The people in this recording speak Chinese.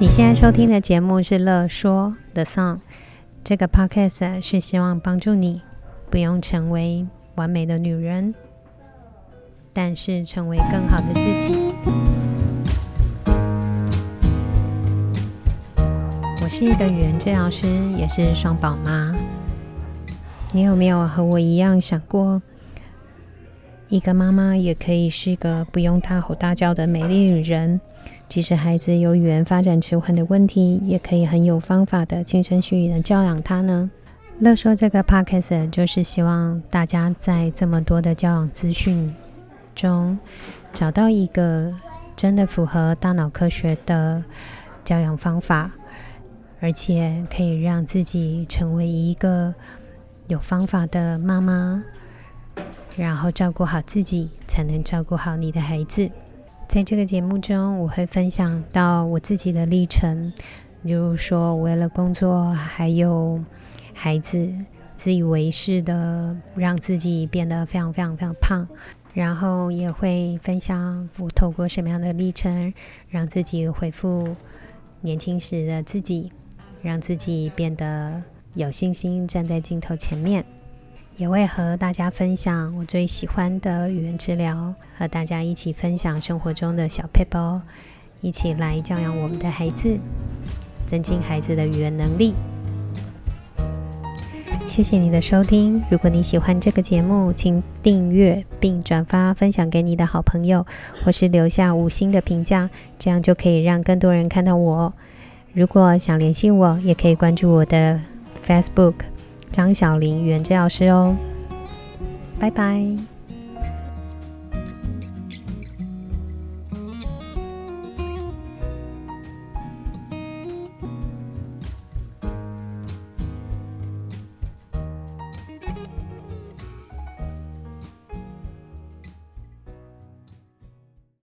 你现在收听的节目是《乐说 The Song》，这个 Podcast 是希望帮助你不用成为完美的女人，但是成为更好的自己。我是一个语言治疗师，也是双宝妈。你有没有和我一样想过，一个妈妈也可以是个不用大吼大叫的美丽女人？即使孩子有语言发展迟缓的问题，也可以很有方法的轻声细语的教养他呢。乐说这个 podcast 就是希望大家在这么多的教养资讯中，找到一个真的符合大脑科学的教养方法，而且可以让自己成为一个有方法的妈妈，然后照顾好自己，才能照顾好你的孩子。在这个节目中，我会分享到我自己的历程，比如说为了工作还有孩子，自以为是的让自己变得非常非常非常胖，然后也会分享我透过什么样的历程，让自己恢复年轻时的自己，让自己变得有信心站在镜头前面。也会和大家分享我最喜欢的语言治疗，和大家一起分享生活中的小 paper，一起来教养我们的孩子，增进孩子的语言能力。谢谢你的收听，如果你喜欢这个节目，请订阅并转发分享给你的好朋友，或是留下五星的评价，这样就可以让更多人看到我。如果想联系我，也可以关注我的 Facebook。张小玲，原治老师哦，拜拜。